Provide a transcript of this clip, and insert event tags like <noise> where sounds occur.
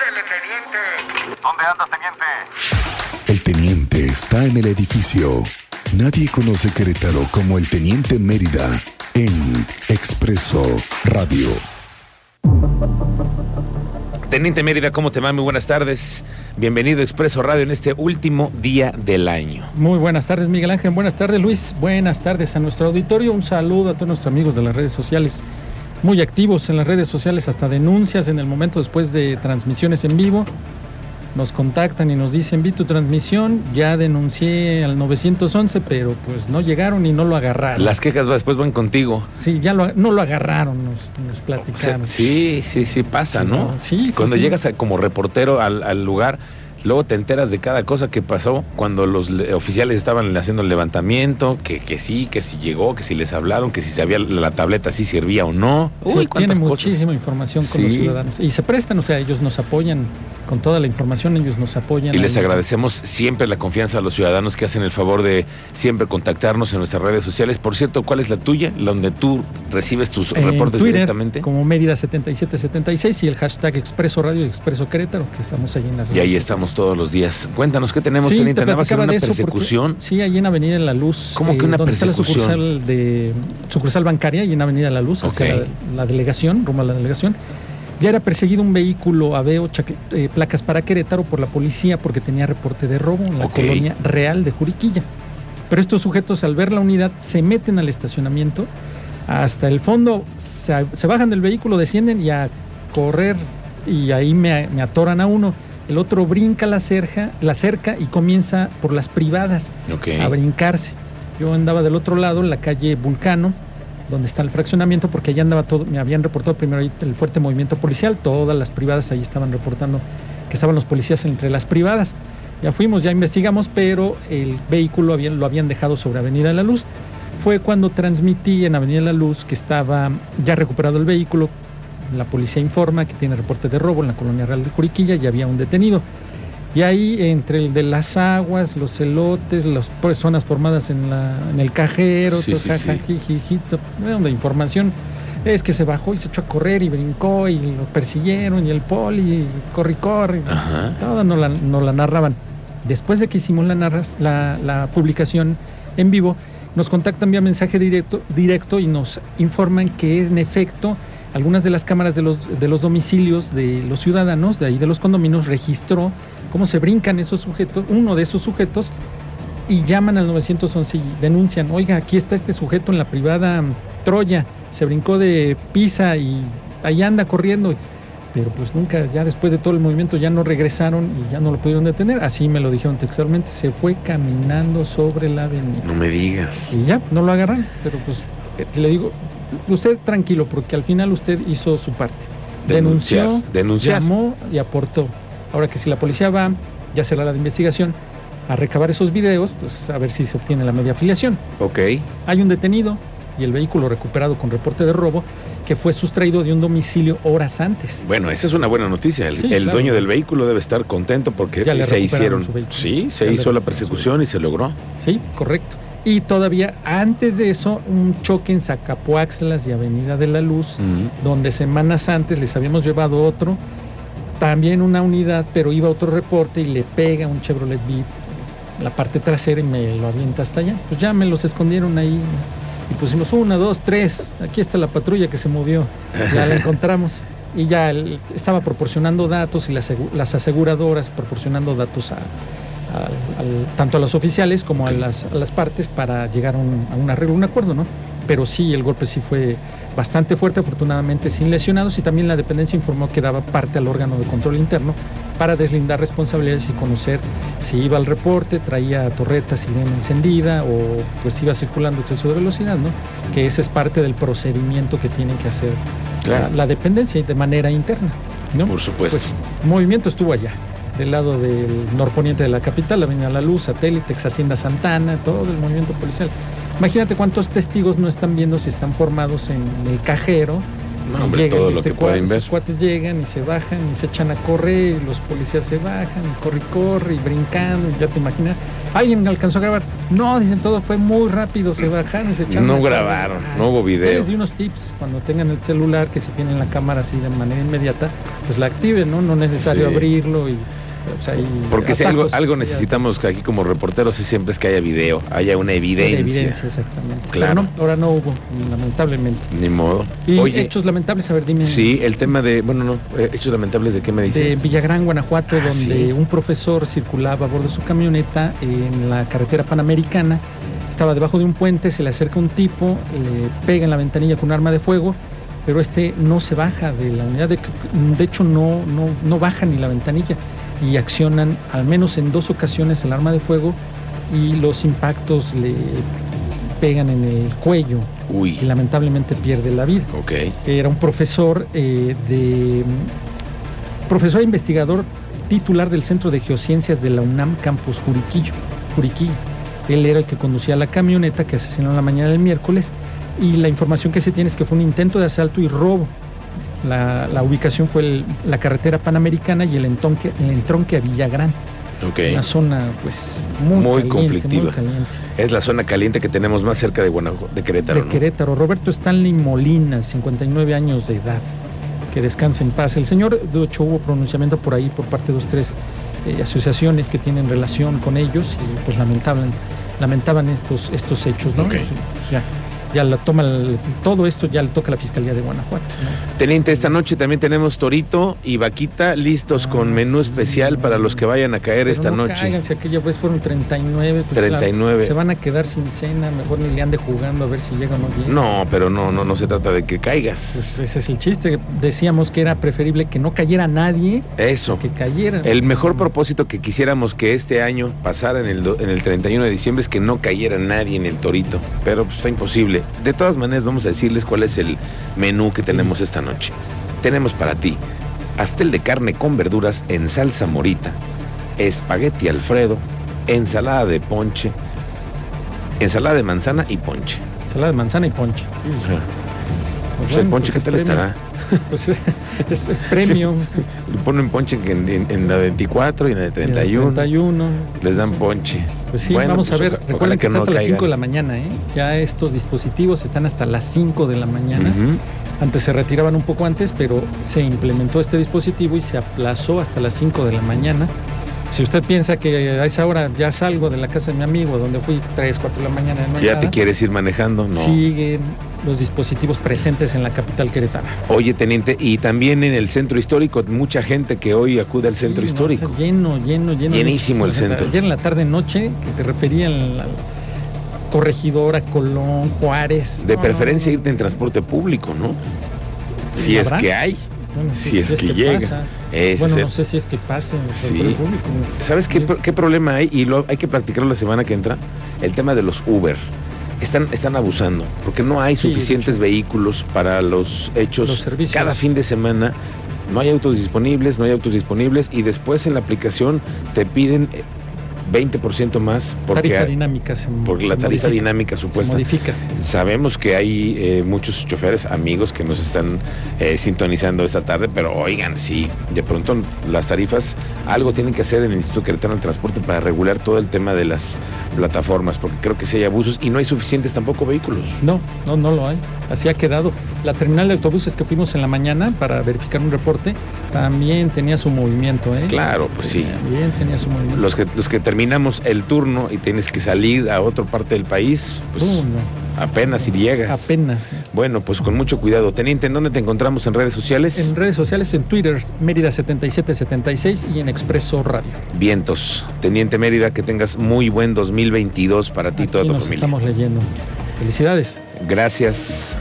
Pásele, teniente. ¿Dónde andas, teniente? El teniente está en el edificio. Nadie conoce Querétaro como el teniente Mérida en Expreso Radio. Teniente Mérida, ¿cómo te va? Muy buenas tardes. Bienvenido a Expreso Radio en este último día del año. Muy buenas tardes, Miguel Ángel. Buenas tardes, Luis. Buenas tardes a nuestro auditorio. Un saludo a todos nuestros amigos de las redes sociales. Muy activos en las redes sociales, hasta denuncias en el momento después de transmisiones en vivo nos contactan y nos dicen, vi tu transmisión, ya denuncié al 911, pero pues no llegaron y no lo agarraron. Las quejas después van contigo. Sí, ya no lo agarraron, nos, nos platicaron. sí, sí, sí pasa, ¿no? Sí, Cuando llegas como reportero al, al lugar Luego te enteras de cada cosa que pasó cuando los oficiales estaban haciendo el levantamiento, que, que sí, que si llegó, que si les hablaron, que si sabía la tableta si servía o no. Uy, tiene muchísima información con los ciudadanos. Y se prestan, o sea, ellos nos apoyan con toda la información, ellos nos apoyan. Y les agradecemos siempre la confianza a los ciudadanos que hacen el favor de siempre contactarnos en nuestras redes sociales. Por cierto, ¿cuál es la tuya? Donde tú recibes tus reportes directamente. Como Mérida 7776 y el hashtag Expreso Radio y Expreso Querétaro, que estamos ahí en las Y ahí estamos todos los días. Cuéntanos, ¿qué tenemos, sí, ¿Nada más una persecución? sí, ahí en Avenida La Luz. ¿Cómo que una eh, persecución? Está la sucursal, de, sucursal bancaria y en Avenida La Luz, hacia la, delegación, rumbo a la delegación. Ya era perseguido un vehículo Aveo, eh, placas para Querétaro, por la policía porque tenía reporte de robo en la colonia real de Juriquilla. Pero estos sujetos, al ver la unidad, se meten al estacionamiento hasta el fondo, se, bajan del vehículo, descienden y a correr y ahí me, me atoran a uno el otro brinca la cerca, la cerca y comienza por las privadas a brincarse. Yo andaba del otro lado, en la calle Vulcano, donde está el fraccionamiento, porque allá andaba todo, me habían reportado primero el fuerte movimiento policial, todas las privadas ahí estaban reportando que estaban los policías entre las privadas. Ya fuimos, ya investigamos, pero el vehículo lo habían dejado sobre Avenida La Luz. Fue cuando transmití en Avenida La Luz que estaba ya recuperado el vehículo, la policía informa que tiene reporte de robo en la colonia real de Juriquilla y había un detenido. Y ahí, entre el de las aguas, los elotes, las personas formadas en, la, en el cajero, sí, de información, es que se bajó y se echó a correr y brincó y lo persiguieron y el poli, y corre y corre. Todo no la, la narraban. Después de que hicimos la, la, la publicación en vivo, nos contactan vía mensaje directo, directo y nos informan que en efecto algunas de las cámaras de los, de los domicilios de los ciudadanos, de ahí de los condominios, registró cómo se brincan esos sujetos, uno de esos sujetos, y llaman al 911 y denuncian, oiga, aquí está este sujeto en la privada Troya, se brincó de Pisa y ahí anda corriendo. Pero pues nunca, ya después de todo el movimiento, ya no regresaron y ya no lo pudieron detener. Así me lo dijeron textualmente, se fue caminando sobre la avenida. No me digas. Y ya, no lo agarran. Pero pues le digo, usted tranquilo, porque al final usted hizo su parte. Denunció, llamó y aportó. Ahora que si la policía va, ya será la de investigación, a recabar esos videos, pues a ver si se obtiene la media afiliación. Ok. Hay un detenido y el vehículo recuperado con reporte de robo que fue sustraído de un domicilio horas antes. Bueno, esa es una buena noticia. El, dueño del vehículo debe estar contento porque se hicieron. Sí, se hizo la persecución y se logró. Sí, correcto. Y todavía antes de eso, un choque en Zacapuaxlas y Avenida de la Luz, donde semanas antes les habíamos llevado otro, también una unidad, pero iba otro reporte y le pega un Chevrolet Beat la parte trasera y me lo avienta hasta allá. Pues ya me los escondieron ahí y pusimos una, dos, tres. Aquí está la patrulla que se movió. Ya la <laughs> encontramos. Y ya estaba proporcionando datos y las aseguradoras proporcionando datos a, tanto a los oficiales como a, las, partes para llegar a un, arreglo, un acuerdo, ¿no? Pero sí, el golpe sí fue bastante fuerte, afortunadamente sin lesionados, y también la dependencia informó que daba parte al órgano de control interno para deslindar responsabilidades y conocer si iba al reporte, traía torretas y bien encendida o pues iba circulando exceso de velocidad, ¿no? Que ese es parte del procedimiento que tienen que hacer la, dependencia de manera interna, ¿no? Por supuesto. Pues movimiento estuvo allá del lado del norponiente de la capital, Avenida La Luz, Satélite, ex Hacienda Santana, todo el movimiento policial. Imagínate cuántos testigos no están viendo si están formados en el cajero, No, hombre, todo lo este que pueden ver. Los cuates llegan y se bajan y se echan a correr, y los policías se bajan y corre y corre y brincando, y ya te imaginas. ¿Alguien alcanzó a grabar? No, dicen todo fue muy rápido, se bajaron, se echaron. No correr. grabaron, no hubo video. Les di unos tips cuando tengan el celular, que si tienen la cámara así de manera inmediata, pues la activen, ¿no? No es necesario Sí. abrirlo y. y Porque si algo, algo necesitamos aquí como reporteros es siempre es que haya video, haya una evidencia. Evidencia, exactamente. Claro. No, ahora no hubo, lamentablemente. Ni modo. Y Oye, hechos lamentables, a ver, dime. sí, el tema de, bueno, no, eh, hechos lamentables de qué me de dices. Villagrán, Guanajuato, Ah, donde sí. un profesor circulaba a bordo de su camioneta en la carretera panamericana. Estaba debajo de un puente, se le acerca un tipo, le pega en la ventanilla con un arma de fuego, pero este no se baja de la unidad. De, de hecho, no, no, no baja ni la ventanilla y accionan al menos en dos ocasiones el arma de fuego y los impactos le pegan en el cuello y Uy, lamentablemente pierde la vida ok. era un profesor eh, de profesor e investigador titular del Centro de Geociencias de la UNAM Campus Juriquillo. Juriquillo. Él era el que conducía la camioneta que asesinó en la mañana del miércoles y la información que se tiene es que fue un intento de asalto y robo. La, la ubicación fue el- la carretera panamericana y el entronque, el entronque a Villagrán, Ok. una zona pues muy, Muy caliente, conflictiva. muy caliente. Es la zona caliente que tenemos más cerca de Guanajuato, de Querétaro, de ¿no? Querétaro, Roberto Stanley Molina, 59 años de edad. Que descanse en paz. El señor, de hecho, hubo pronunciamiento por ahí por parte de dos, tres eh, asociaciones que tienen relación con ellos y pues lamentaban, lamentaban estos, estos hechos, ¿no? Ok. Pues, ya, ya la toma, todo esto ya le toca la Fiscalía de Guanajuato. ¿no? Teniente, esta noche también tenemos Torito y Vaquita listos Ah, con menú sí. especial para los que vayan a caer Pero esta no noche. caigan, si aquella vez fueron 39. pues, 39. claro, se van a quedar sin cena, mejor ni le ande jugando a ver si llega o no llega. No, pero no, no, no se trata de que caigas. Pues ese es el chiste. Decíamos que era preferible que no cayera nadie Eso. que cayera. El mejor propósito que quisiéramos que este año pasara en el, en el 31 de diciembre es que no cayera nadie en el torito, pero pues, está imposible. De todas maneras, vamos a decirles cuál es el menú que tenemos esta noche. Tenemos para ti pastel de carne con verduras en salsa morita, espagueti alfredo, ensalada de ponche, ensalada de manzana y ponche. Ensalada de manzana y ponche. Pues el ponche, ¿qué es tal estará? <laughs> Pues, <laughs> es, premium. Le ponen ponche en, en- en la 24 y en la de 31. 31. Les dan ponche. Pues sí, Bueno, vamos pues, a ver. ojalá Recuerden que, que está no hasta las 5 caigan. de la mañana, ¿eh? Ya estos dispositivos están hasta las 5 de la mañana. Ujú. Antes se retiraban un poco antes, pero se implementó este dispositivo y se aplazó hasta las 5 de la mañana. Si usted piensa que a esa hora ya salgo de la casa de mi amigo, donde fui 3, 4 de la mañana, no ¿Ya nada, te quieres ir manejando? No. siguen los dispositivos presentes en la capital queretana. Oye, teniente, y también en el centro histórico, mucha gente que hoy acude al centro Sí, histórico. lleno, lleno, lleno. Llenísimo el centro. Ayer en la tarde noche, que te refería al, al Corregidora, Colón, Juárez. De No, preferencia no, irte en transporte público, ¿no? Si ¿Y es que hay. Bueno, si es que llega. Ese Bueno, no sé si es que pase en el Sí. público. ¿Sabes qué, qué problema hay? Y lo, hay que practicarlo la semana que entra. El tema de los Uber. Están, están abusando, porque no hay suficientes vehículos para los hechos. Los servicios. Cada fin de semana no hay autos disponibles, no hay autos disponibles y después en la aplicación te piden eh, 20% más porque, tarifa dinámica se porque se la tarifa modifica, dinámica se supuesta. modifica. Sabemos que hay eh, muchos choferes, amigos que nos están eh, sintonizando esta tarde, pero oigan, sí, de pronto las tarifas, algo tienen que hacer en el Instituto Queretano del Transporte para regular todo el tema de las plataformas, porque creo que sí hay abusos y no hay suficientes tampoco vehículos. No, no, no lo hay. Así ha quedado. La terminal de autobuses que fuimos en la mañana para verificar un reporte también tenía su movimiento, ¿eh? Claro, pues sí. También tenía su movimiento. Los que, los que terminamos el turno y tienes que salir a otra parte del país, pues Uh, no, apenas si llegas. apenas. Bueno, pues con mucho cuidado. Teniente, ¿en dónde te encontramos en redes sociales? En redes sociales, en Twitter, Mérida7776 y en Expreso Radio. Vientos. Teniente Mérida, que tengas muy buen 2022 para ti y toda tu nos familia. estamos leyendo. Felicidades. Gracias